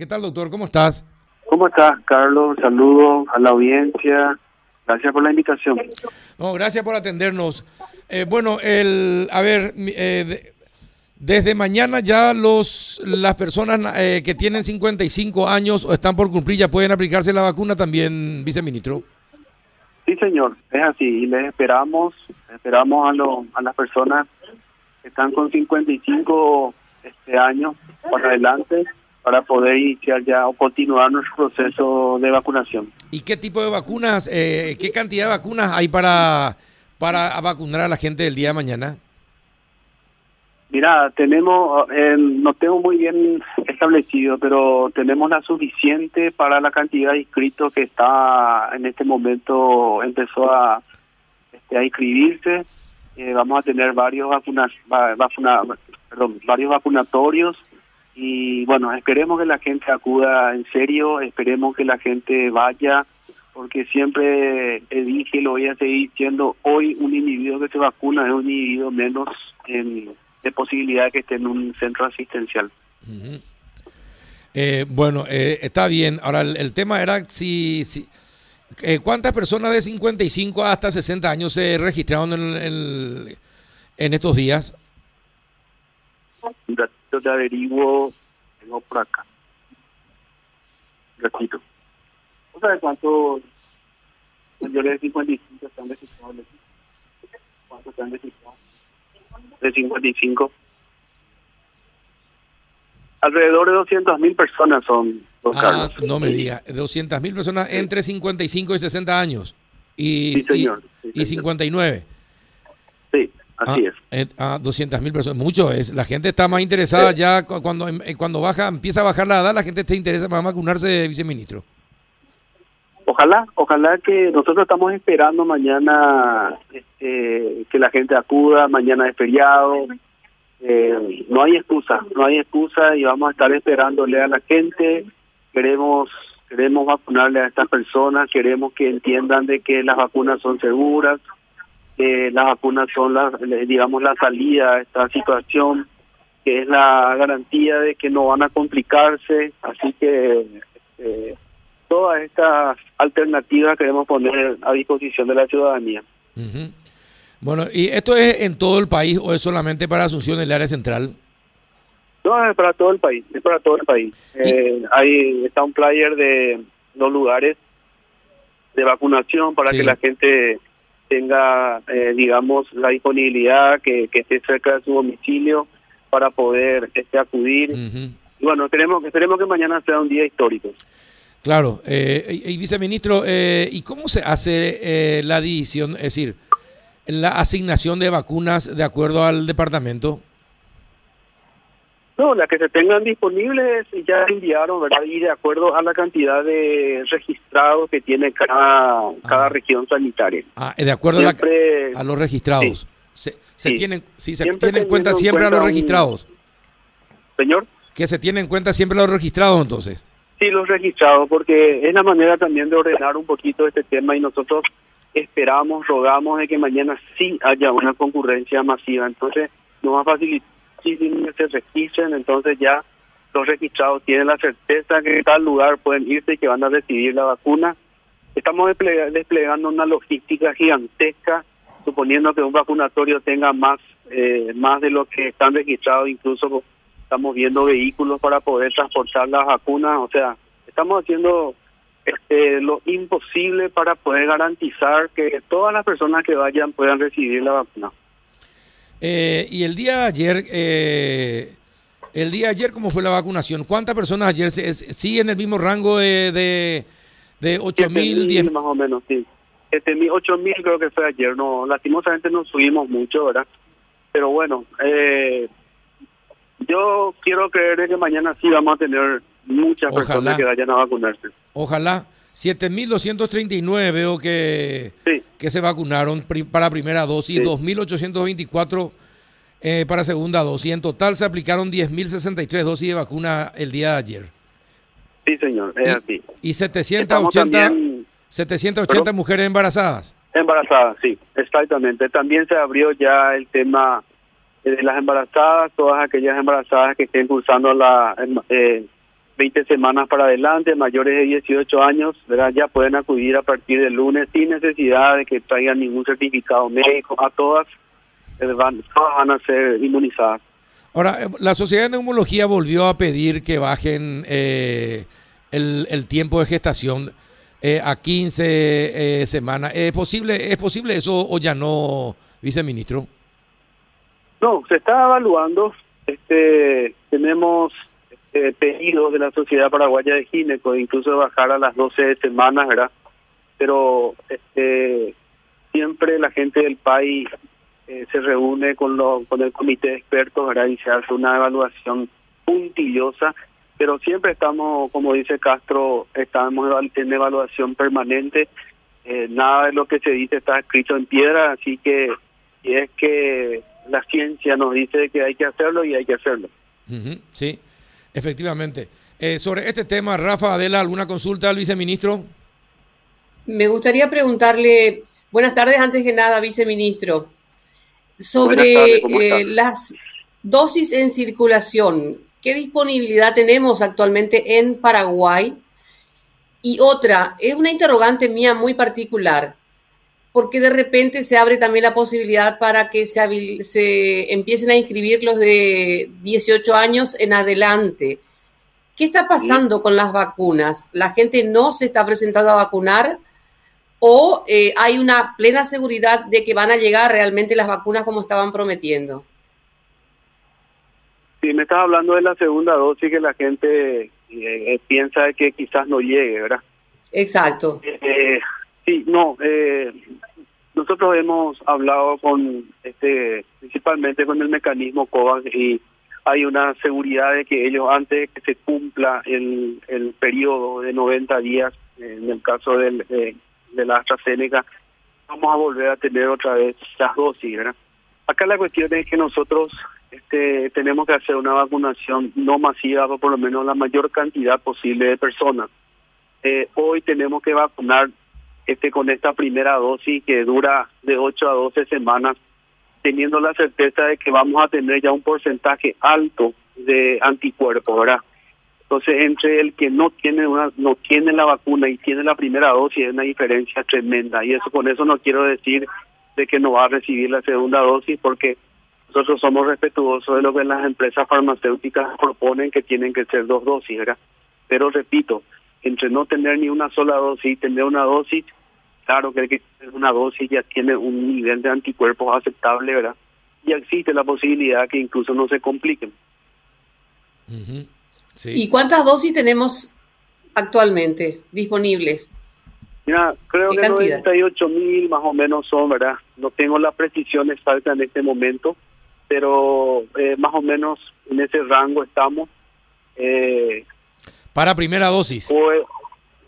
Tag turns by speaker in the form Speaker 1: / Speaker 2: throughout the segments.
Speaker 1: ¿Qué tal, doctor? ¿Cómo estás?
Speaker 2: ¿Cómo estás, Carlos? Saludos a la audiencia. Gracias por la invitación.
Speaker 1: No, gracias por atendernos. Eh, bueno, el, a ver, eh, desde mañana ya los las personas eh, que tienen 55 años o están por cumplir ya pueden aplicarse la vacuna también, viceministro.
Speaker 2: Sí, señor, es así. Y les esperamos, esperamos a, lo, a las personas que están con 55 este año para adelante para poder iniciar ya o continuar nuestro proceso de vacunación.
Speaker 1: ¿Y qué tipo de vacunas, eh, qué cantidad de vacunas hay para, para vacunar a la gente del día de mañana?
Speaker 2: Mira, tenemos, eh, no tengo muy bien establecido, pero tenemos la suficiente para la cantidad de inscritos que está en este momento, empezó a, este, a inscribirse. Eh, vamos a tener varios vacunas, vacuna, perdón, varios vacunatorios y bueno, esperemos que la gente acuda en serio, esperemos que la gente vaya, porque siempre dije, lo voy a seguir diciendo, hoy un individuo que se vacuna es un individuo menos en, de posibilidad de que esté en un centro asistencial.
Speaker 1: eh, bueno, eh, está bien. Ahora, el, tema era si... si eh, ¿Cuántas personas de 55 hasta 60 años se registraron en, en, en estos días?
Speaker 2: Yo te averiguo, tengo por acá. Repito. ¿No sabes cuántos mayores de 55 están registrados? ¿Cuántos están registrados? De 55. Alrededor de 200 mil personas son los
Speaker 1: ah,
Speaker 2: Carlos.
Speaker 1: No me diga, 200 mil personas entre 55 y 60 años. Y,
Speaker 2: sí, señor.
Speaker 1: Sí, y, y 59.
Speaker 2: Sí. Así
Speaker 1: ah, es. Ah, 200 mil personas, mucho es. La gente está más interesada ya cuando cuando baja, empieza a bajar la edad, la gente se interesa más vacunarse, viceministro.
Speaker 2: Ojalá, ojalá que nosotros estamos esperando mañana este, que la gente acuda, mañana es feriado. Eh, no hay excusa, no hay excusa y vamos a estar esperándole a la gente. Queremos queremos vacunarle a estas personas, queremos que entiendan de que las vacunas son seguras, que las vacunas son la, digamos la salida a esta situación que es la garantía de que no van a complicarse así que eh, todas estas alternativas queremos poner a disposición de la ciudadanía
Speaker 1: uh -huh. bueno y esto es en todo el país o es solamente para Asunción el área central
Speaker 2: no es para todo el país es para todo el país eh, hay está un player de los lugares de vacunación para sí. que la gente tenga, eh, digamos, la disponibilidad, que, que, esté cerca de su domicilio para poder este, acudir. Uh -huh. Bueno, esperemos, esperemos que mañana sea un día histórico.
Speaker 1: Claro. Eh, y, y, viceministro, eh, ¿y cómo se hace eh, la división, es decir, la asignación de vacunas de acuerdo al departamento?
Speaker 2: No, las que se tengan disponibles ya enviaron, ¿verdad? Y de acuerdo a la cantidad de registrados que tiene cada, cada ah. región sanitaria.
Speaker 1: Ah, de acuerdo siempre, a, la, a, los registrados. Sí, se, se sí. tienen, sí, se tiene en cuenta siempre cuenta a los registrados.
Speaker 2: Un... Señor.
Speaker 1: Que se tiene en cuenta siempre a los registrados entonces.
Speaker 2: Sí, los registrados, porque es la manera también de ordenar un poquito este tema y nosotros esperamos, rogamos de que mañana sí haya una concurrencia masiva. Entonces, nos va a facilitar si se registren, entonces ya los registrados tienen la certeza que en tal lugar pueden irse y que van a recibir la vacuna. Estamos desplegando una logística gigantesca, suponiendo que un vacunatorio tenga más, eh, más de lo que están registrados, incluso estamos viendo vehículos para poder transportar las vacunas, o sea, estamos haciendo este, lo imposible para poder garantizar que todas las personas que vayan puedan recibir la vacuna.
Speaker 1: Eh, y el día de ayer, eh, el día de ayer, ¿cómo fue la vacunación? ¿Cuántas personas ayer se, sí en el mismo rango de, de, de 8 mil, 10
Speaker 2: Más o menos, sí. Este, 8 mil creo que fue ayer. No, lastimosamente no subimos mucho, ¿verdad? Pero bueno, eh, yo quiero creer que mañana sí vamos a tener muchas Ojalá. personas que vayan a vacunarse.
Speaker 1: Ojalá. 7.239 veo que,
Speaker 2: sí.
Speaker 1: que se vacunaron para primera dosis, sí. 2.824 eh, para segunda dosis. En total se aplicaron 10.063 dosis de vacuna el día de ayer.
Speaker 2: Sí, señor, es
Speaker 1: y,
Speaker 2: así.
Speaker 1: Y 780, también, 780 ¿pero? mujeres embarazadas.
Speaker 2: Embarazadas, sí, exactamente. También se abrió ya el tema de las embarazadas, todas aquellas embarazadas que estén cursando la... Eh, 20 semanas para adelante, mayores de 18 años, ¿verdad? ya pueden acudir a partir del lunes sin necesidad de que traigan ningún certificado médico. A todas eh, van, todas van a ser inmunizadas.
Speaker 1: Ahora, eh, la Sociedad de Neumología volvió a pedir que bajen eh, el, el, tiempo de gestación eh, a 15 semanas. ¿Es posible, ¿Es posible eso o ya no, viceministro?
Speaker 2: No, se está evaluando. Este, tenemos eh, pedidos de la Sociedad Paraguaya de Gineco, incluso bajar a las 12 semanas, ¿verdad? Pero este, siempre la gente del país eh, se reúne con, lo, con el comité de expertos, ¿verdad? Y se hace una evaluación puntillosa, pero siempre estamos, como dice Castro, estamos en evaluación permanente. Eh, nada de lo que se dice está escrito en piedra, así que y es que la ciencia nos dice que hay que hacerlo y hay que hacerlo.
Speaker 1: sí. Efectivamente. Eh, sobre este tema, Rafa, Adela, ¿alguna consulta al viceministro?
Speaker 3: Me gustaría preguntarle, buenas tardes antes que nada, viceministro, sobre eh, las dosis en circulación. ¿Qué disponibilidad tenemos actualmente en Paraguay? Y otra, es una interrogante mía muy particular porque de repente se abre también la posibilidad para que se, se empiecen a inscribir los de 18 años en adelante. ¿Qué está pasando con las vacunas? ¿La gente no se está presentando a vacunar o eh, hay una plena seguridad de que van a llegar realmente las vacunas como estaban prometiendo?
Speaker 2: Sí, me estás hablando de la segunda dosis que la gente eh, piensa que quizás no llegue, ¿verdad?
Speaker 3: Exacto.
Speaker 2: Eh, sí, no, nosotros hemos hablado con, este, principalmente con el mecanismo COVAX y hay una seguridad de que ellos antes de que se cumpla el, periodo de 90 días, en el caso del, de, la AstraZeneca, vamos a volver a tener otra vez las dosis, ¿verdad? Acá la cuestión es que nosotros este, tenemos que hacer una vacunación no masiva, por lo menos la mayor cantidad posible de personas. Eh, hoy tenemos que vacunar este con esta primera dosis que dura de 8 a 12 semanas, teniendo la certeza de que vamos a tener ya un porcentaje alto de anticuerpos, ¿verdad? Entonces, entre el que no tiene una no tiene la vacuna y tiene la primera dosis es una diferencia tremenda y eso con eso no quiero decir de que no va a recibir la segunda dosis porque nosotros somos respetuosos de lo que las empresas farmacéuticas proponen que tienen que ser dos dosis, ¿verdad? Pero repito, entre no tener ni una sola dosis y tener una dosis, claro que, que una dosis ya tiene un nivel de anticuerpos aceptable, ¿verdad? Y existe la posibilidad que incluso no se compliquen.
Speaker 3: ¿Y cuántas dosis tenemos actualmente disponibles?
Speaker 2: Mira, creo que 98 mil más o menos son, ¿verdad? No tengo la precisión exacta en este momento, pero eh, más o menos en ese rango estamos. Eh,
Speaker 1: Para primera dosis.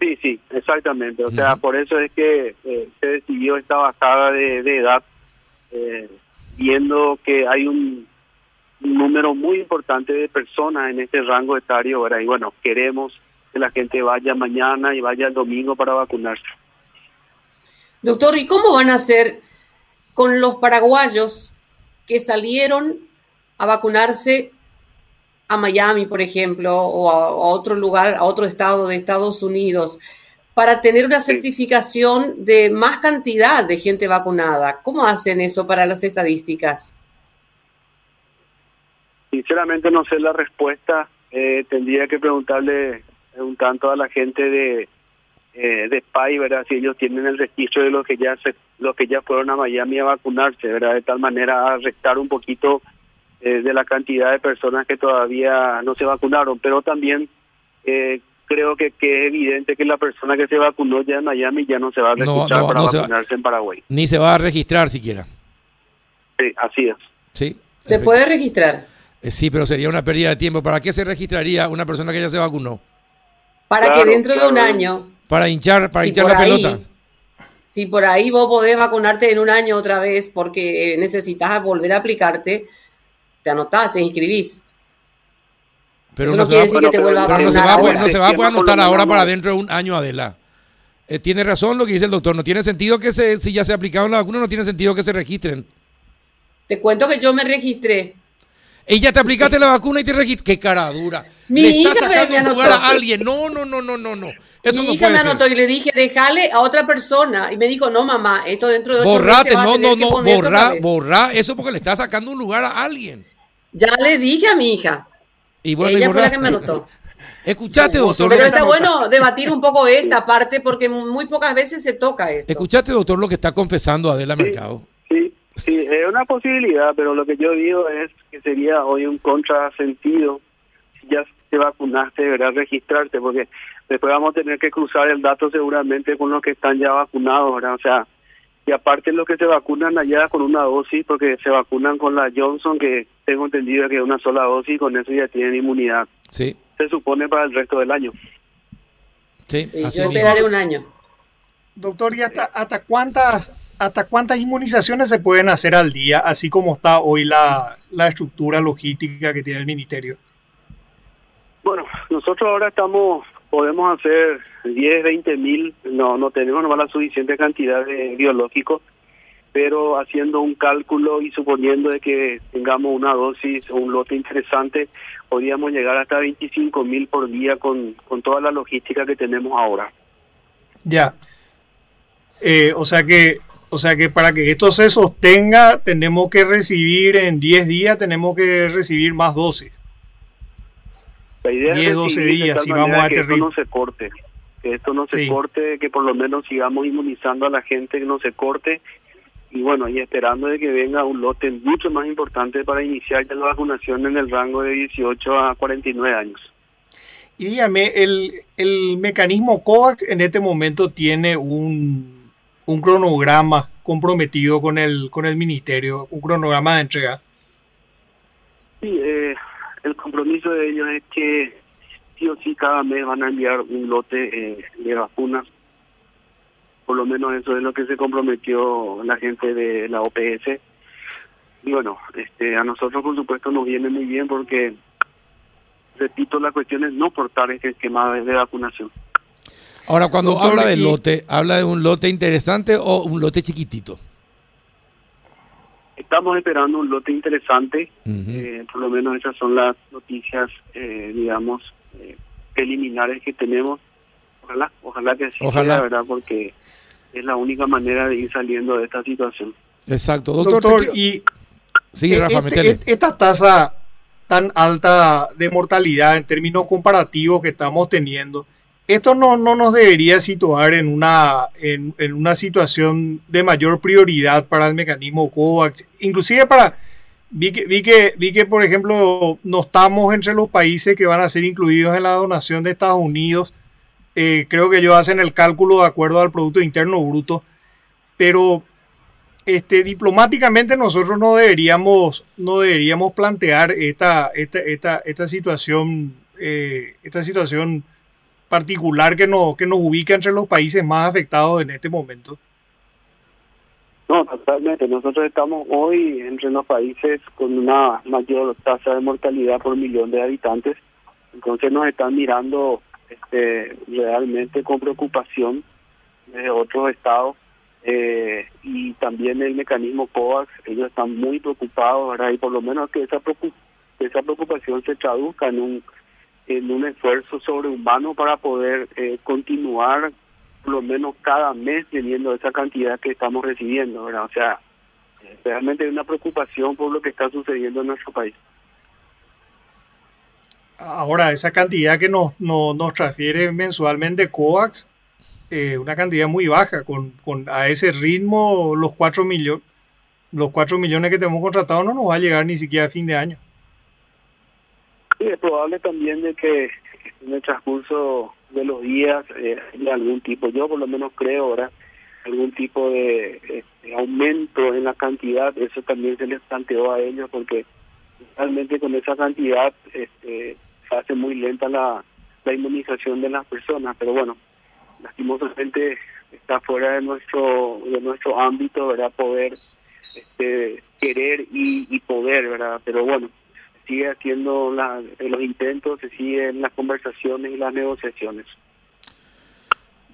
Speaker 2: Sí, sí, exactamente. O sea, por eso es que eh, se decidió esta bajada de, edad, eh, viendo que hay un, número muy importante de personas en este rango etario, ahora Y bueno, queremos que la gente vaya mañana y vaya el domingo para vacunarse.
Speaker 3: Doctor, ¿y cómo van a hacer con los paraguayos que salieron a vacunarse a Miami, por ejemplo, o a, otro lugar, a otro estado de Estados Unidos, para tener una certificación de más cantidad de gente vacunada. ¿Cómo hacen eso para las estadísticas?
Speaker 2: Sinceramente no sé la respuesta. Eh, tendría que preguntarle un tanto a la gente de eh, de SPY, ¿verdad? Si ellos tienen el registro de los que ya se, los que ya fueron a Miami a vacunarse, ¿verdad? De tal manera a restar un poquito eh, de la cantidad de personas que todavía no se vacunaron, pero también eh, creo que, que, es evidente que la persona que se vacunó ya en Miami ya no se va a registrar para vacunarse en Paraguay.
Speaker 1: Ni se va a registrar siquiera.
Speaker 2: Sí, así es.
Speaker 1: Sí.
Speaker 3: ¿Se puede registrar?
Speaker 1: Eh, sí, pero sería una pérdida de tiempo. ¿Para qué se registraría una persona que ya se vacunó?
Speaker 3: Para que dentro de un año...
Speaker 1: Para hinchar, para hinchar la pelota.
Speaker 3: Si por ahí vos podés vacunarte en un año otra vez porque necesitas volver a aplicarte, te anotás, te inscribís.
Speaker 1: Pero no, quiere decir que te vuelva a vacunar No se va a poder anotar ahora para dentro de un año, Adela. Eh, tiene razón lo que dice el doctor. No tiene sentido que se, si ya se ha aplicado la vacuna, no tiene sentido que se registren.
Speaker 3: Te cuento que yo me registré.
Speaker 1: Ella te aplicaste la vacuna y te registró. Qué cara dura.
Speaker 3: Mi
Speaker 1: le
Speaker 3: hija
Speaker 1: está
Speaker 3: me-
Speaker 1: sacando
Speaker 3: me
Speaker 1: un
Speaker 3: anotó.
Speaker 1: lugar a alguien. No, no, no, no, no, no. Eso
Speaker 3: Mi
Speaker 1: no
Speaker 3: hija
Speaker 1: puede
Speaker 3: me
Speaker 1: ser.
Speaker 3: anotó y le dije, déjale a otra persona. Y me dijo, no, mamá, esto dentro de ocho
Speaker 1: Borrate,
Speaker 3: meses vas a
Speaker 1: no,
Speaker 3: tener
Speaker 1: no, no,
Speaker 3: otra
Speaker 1: borra,
Speaker 3: vez".
Speaker 1: borra. Eso porque le está sacando un lugar a alguien.
Speaker 3: Ya le dije a mi hija.
Speaker 1: Y bueno, y
Speaker 3: Ella fue la que me anotó.
Speaker 1: Escuchaste,
Speaker 4: No,
Speaker 1: doctor.
Speaker 3: Pero está bueno debatir un poco esta parte porque muy pocas veces se toca esto.
Speaker 1: Escuchaste, doctor, lo que está confesando Adela. Mercado.
Speaker 2: Sí, sí, es una posibilidad, pero lo que yo digo es que sería hoy un contrasentido si ya te vacunaste, deberás registrarte, porque después vamos a tener que cruzar el dato seguramente con los que están ya vacunados, ¿verdad? O sea, y aparte los que se vacunan allá con una dosis, porque se vacunan con la Johnson, que tengo entendido que es una sola dosis, y con eso ya tienen inmunidad.
Speaker 1: Sí,
Speaker 2: Se supone para el resto del año.
Speaker 1: sí, así
Speaker 3: yo esperaré un año.
Speaker 4: Doctor, ¿y hasta, hasta cuántas hasta cuántas inmunizaciones se pueden hacer al día, así como está hoy la, la estructura logística que tiene el ministerio?
Speaker 2: Bueno, nosotros ahora estamos, podemos hacer 10, 20 mil, no, no tenemos nomás la suficiente cantidad de biológicos, pero haciendo un cálculo y suponiendo de que tengamos una dosis o un lote interesante, podríamos llegar hasta 25 mil por día con, con toda la logística que tenemos ahora.
Speaker 4: Ya. Eh, o sea que o sea que para que esto se sostenga tenemos que recibir en 10 días tenemos que recibir más dosis.
Speaker 2: La idea
Speaker 4: 10,
Speaker 2: es
Speaker 4: 12
Speaker 2: recibir de
Speaker 4: días, si vamos a
Speaker 2: que esto
Speaker 4: aterrizar.
Speaker 2: no se corte, que esto no se
Speaker 4: Sí.
Speaker 2: corte, que por lo menos sigamos inmunizando a la gente, que no se corte y bueno, y esperando de que venga un lote mucho más importante para iniciar ya la vacunación en el rango de 18 a 49 años.
Speaker 4: Y dígame, el, el mecanismo COVAX en este momento tiene un, un cronograma comprometido con el, con el ministerio, un cronograma de entrega.
Speaker 2: Sí, eh, el compromiso de ellos es que sí o sí cada mes van a enviar un lote eh, de vacunas. Por lo menos eso es lo que se comprometió la gente de la OPS. Y bueno, este, a nosotros por supuesto nos viene muy bien porque, repito, la cuestión es no cortar este esquema de vacunación.
Speaker 1: Ahora, cuando
Speaker 4: Doctor,
Speaker 1: habla de
Speaker 4: y-
Speaker 1: lote, ¿habla de un lote interesante o un lote chiquitito?
Speaker 2: Estamos esperando un lote interesante.
Speaker 1: Ujú.
Speaker 2: Eh, por lo menos esas son las noticias, eh, digamos, eh, preliminares que tenemos. Ojalá, ojalá que así
Speaker 1: Ojalá.
Speaker 2: sea, ¿verdad? Porque es la única manera de ir saliendo de esta situación.
Speaker 1: Exacto. Doctor,
Speaker 4: Doctor, y
Speaker 1: sí,
Speaker 4: eh,
Speaker 1: Rafa,
Speaker 4: este- esta tasa tan alta de mortalidad en términos comparativos que estamos teniendo, esto no, no nos debería situar en una, en, en una situación de mayor prioridad para el mecanismo COVAX, inclusive para... Vi que, vi, que, vi que, por ejemplo, no estamos entre los países que van a ser incluidos en la donación de Estados Unidos. Eh, creo que ellos hacen el cálculo de acuerdo al Producto Interno Bruto. Pero este, diplomáticamente nosotros no deberíamos, no deberíamos plantear esta, esta, esta, esta situación, eh, esta situación particular que nos, que nos ubica entre los países más afectados en este momento.
Speaker 2: No, totalmente. Nosotros estamos hoy entre los países con una mayor tasa de mortalidad por millón de habitantes. Entonces nos están mirando este, realmente con preocupación desde otros estados. Eh, y también el mecanismo COVAX, ellos están muy preocupados, ¿verdad? Y por lo menos que esa, esa preocupación se traduzca en un, en un esfuerzo sobrehumano para poder eh, continuar por lo menos cada mes teniendo esa cantidad que estamos recibiendo. O sea, realmente hay una preocupación por lo que está sucediendo en nuestro país.
Speaker 4: Ahora, esa cantidad que nos, nos, nos transfiere mensualmente COVAX, eh, una cantidad muy baja, con, con a ese ritmo los 4 millones. Los 4 millones que tenemos contratados no nos va a llegar ni siquiera a fin de año.
Speaker 2: Sí, es probable también de que en el transcurso de los días eh, haya algún tipo, yo por lo menos creo ahora, algún tipo de este, aumento en la cantidad, eso también se les planteó a ellos porque realmente con esa cantidad este, se hace muy lenta la, la inmunización de las personas, pero bueno, lastimosamente está fuera de nuestro de nuestro ámbito, ¿verdad? Poder este, querer y, y poder, ¿verdad? Pero bueno, sigue haciendo la- los intentos, se siguen las conversaciones y las negociaciones.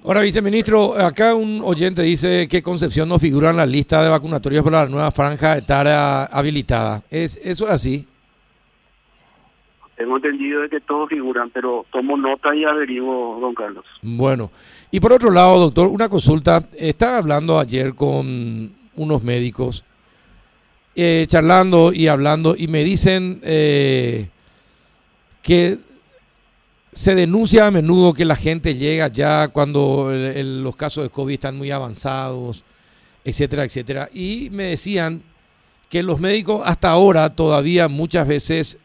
Speaker 1: Ahora, viceministro, acá un oyente dice que Concepción no figura en la lista de vacunatorios para la nueva franja etaria habilitada. ¿Es, ¿Eso es así?
Speaker 2: Tengo entendido de que todos figuran, pero tomo nota y averiguo, don Carlos.
Speaker 1: Bueno, y por otro lado, doctor, una consulta. Estaba hablando ayer con unos médicos, eh, charlando y hablando, y me dicen eh, que se denuncia a menudo que la gente llega ya cuando los casos de COVID están muy avanzados, etcétera, etcétera. Y me decían que los médicos hasta ahora todavía muchas veces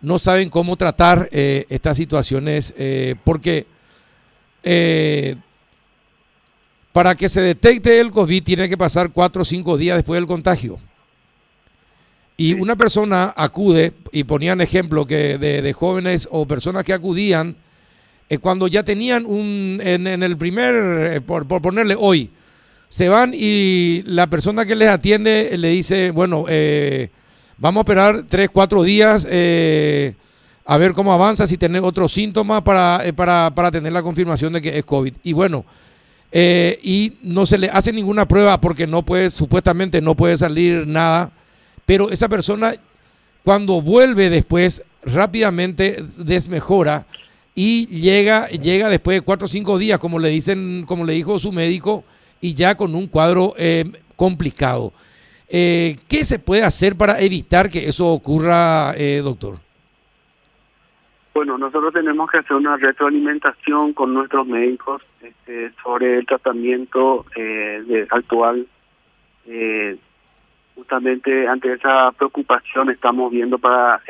Speaker 1: no saben cómo tratar eh, estas situaciones eh, porque eh, para que se detecte el COVID tiene que pasar cuatro o cinco días después del contagio. Y una persona acude, y ponían ejemplo que de, jóvenes o personas que acudían cuando ya tenían un, en, el primer, por, por, ponerle hoy, se van y la persona que les atiende le dice, bueno, eh, Vamos a esperar tres, cuatro días eh, a ver cómo avanza, si tiene otros síntomas para, eh, para, para, tener la confirmación de que es COVID. Y bueno, eh, y no se le hace ninguna prueba porque no puede, supuestamente no puede salir nada, pero esa persona cuando vuelve después rápidamente desmejora y llega, llega después de cuatro o cinco días, como le dicen, como le dijo su médico, y ya con un cuadro complicado. Eh, ¿Qué se puede hacer para evitar que eso ocurra, eh, doctor?
Speaker 2: Bueno, nosotros tenemos que hacer una retroalimentación con nuestros médicos este, sobre el tratamiento eh, actual. Eh, justamente ante esa preocupación estamos viendo para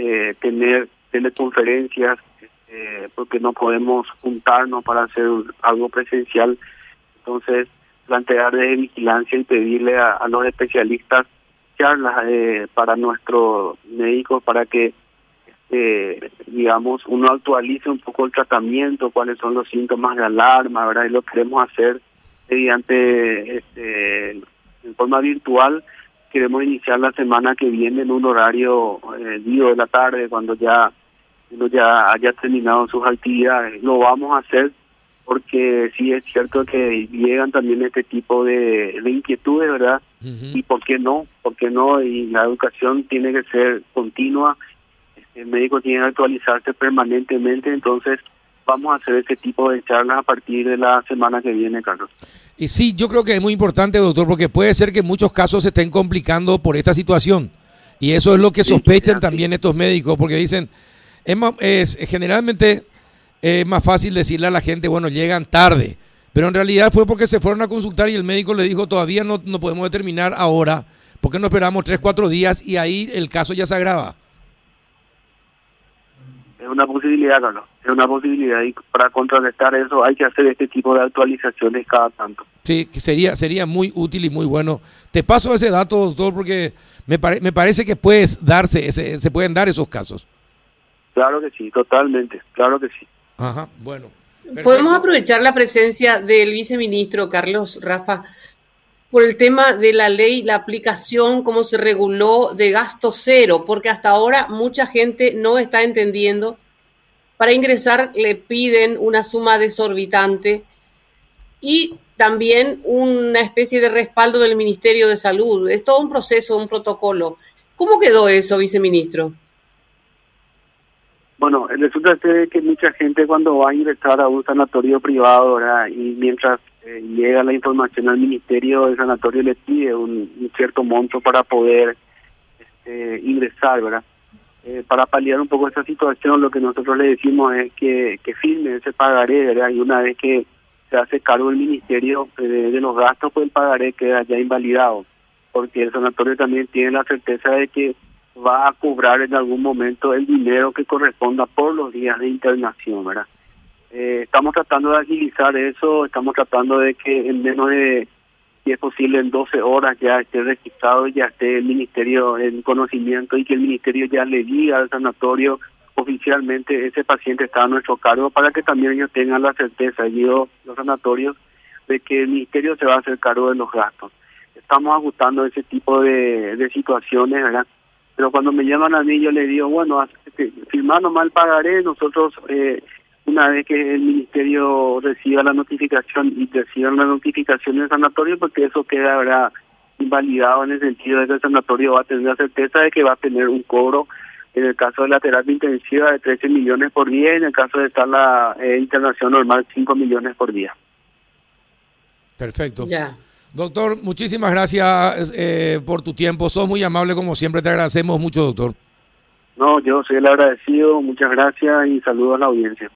Speaker 2: tener teleconferencias este, porque no podemos juntarnos para hacer algo presencial. Entonces, plantear de vigilancia y pedirle a, los especialistas charlas eh, para nuestros médicos para que este, digamos uno actualice un poco el tratamiento cuáles son los síntomas de alarma verdad y lo queremos hacer mediante este en forma virtual queremos iniciar la semana que viene en un horario eh, día de la tarde cuando ya uno ya haya terminado sus actividades. Lo vamos a hacer porque sí es cierto que llegan también este tipo de, inquietudes, ¿verdad? Y por qué no, por qué no, y la educación tiene que ser continua, el médico tiene que actualizarse permanentemente, entonces vamos a hacer ese tipo de charlas a partir de la semana que viene, Carlos.
Speaker 1: Y sí, yo creo que es muy importante, doctor, porque puede ser que muchos casos se estén complicando por esta situación. Y eso es lo que sospechan también estos médicos, porque dicen, es generalmente es más fácil decirle a la gente, bueno, llegan tarde. Pero en realidad fue porque se fueron a consultar y el médico le dijo, todavía no, no podemos determinar ahora, porque no esperamos tres, cuatro días y ahí el caso ya se agrava.
Speaker 2: Es una posibilidad, Carlos. Es una posibilidad y para contrarrestar eso hay que hacer este tipo de actualizaciones cada tanto.
Speaker 1: Sí, que sería, sería muy útil y muy bueno. Te paso ese dato, doctor, porque me, me parece que puedes darse ese, se pueden dar esos casos.
Speaker 2: Claro que sí, totalmente, claro que sí.
Speaker 1: Ajá, bueno.
Speaker 3: Podemos aprovechar la presencia del viceministro Carlos Rafa por el tema de la ley, la aplicación, cómo se reguló de gasto cero, porque hasta ahora mucha gente no está entendiendo. Para ingresar le piden una suma desorbitante y también una especie de respaldo del Ministerio de Salud. Es todo un proceso, un protocolo. ¿Cómo quedó eso, viceministro?
Speaker 2: Bueno, resulta que mucha gente cuando va a ingresar a un sanatorio privado, y mientras eh, llega la información al ministerio, el sanatorio le pide un, cierto monto para poder este, ingresar, ¿verdad? Eh, para paliar un poco esa situación, lo que nosotros le decimos es que, firme ese pagaré, ¿verdad? Y una vez que se hace cargo el ministerio de, de los gastos, pues el pagaré queda ya invalidado, porque el sanatorio también tiene la certeza de que va a cobrar en algún momento el dinero que corresponda por los días de internación, ¿verdad? Eh, estamos tratando de agilizar eso, estamos tratando de que en menos de, si es posible, en 12 horas ya esté registrado ya esté el ministerio en conocimiento y que el ministerio ya le diga al sanatorio oficialmente ese paciente está a nuestro cargo para que también ellos tengan la certeza, y los sanatorios, de que el ministerio se va a hacer cargo de los gastos. Estamos ajustando ese tipo de, situaciones, ¿verdad? pero cuando me llaman a mí yo le digo, bueno, este, firmando mal pagaré, nosotros eh, una vez que el ministerio reciba la notificación y reciban la notificación del sanatorio, porque eso queda ¿verdad? invalidado en el sentido de que el sanatorio va a tener la certeza de que va a tener un cobro en el caso de la terapia intensiva de 13 millones por día y en el caso de estar la eh, internación normal 5 millones por día.
Speaker 1: Perfecto. Ya. Doctor, muchísimas gracias eh, por tu tiempo. Sos muy amable como siempre. Te agradecemos mucho, doctor.
Speaker 2: No, yo soy el agradecido. Muchas gracias y saludos a la audiencia.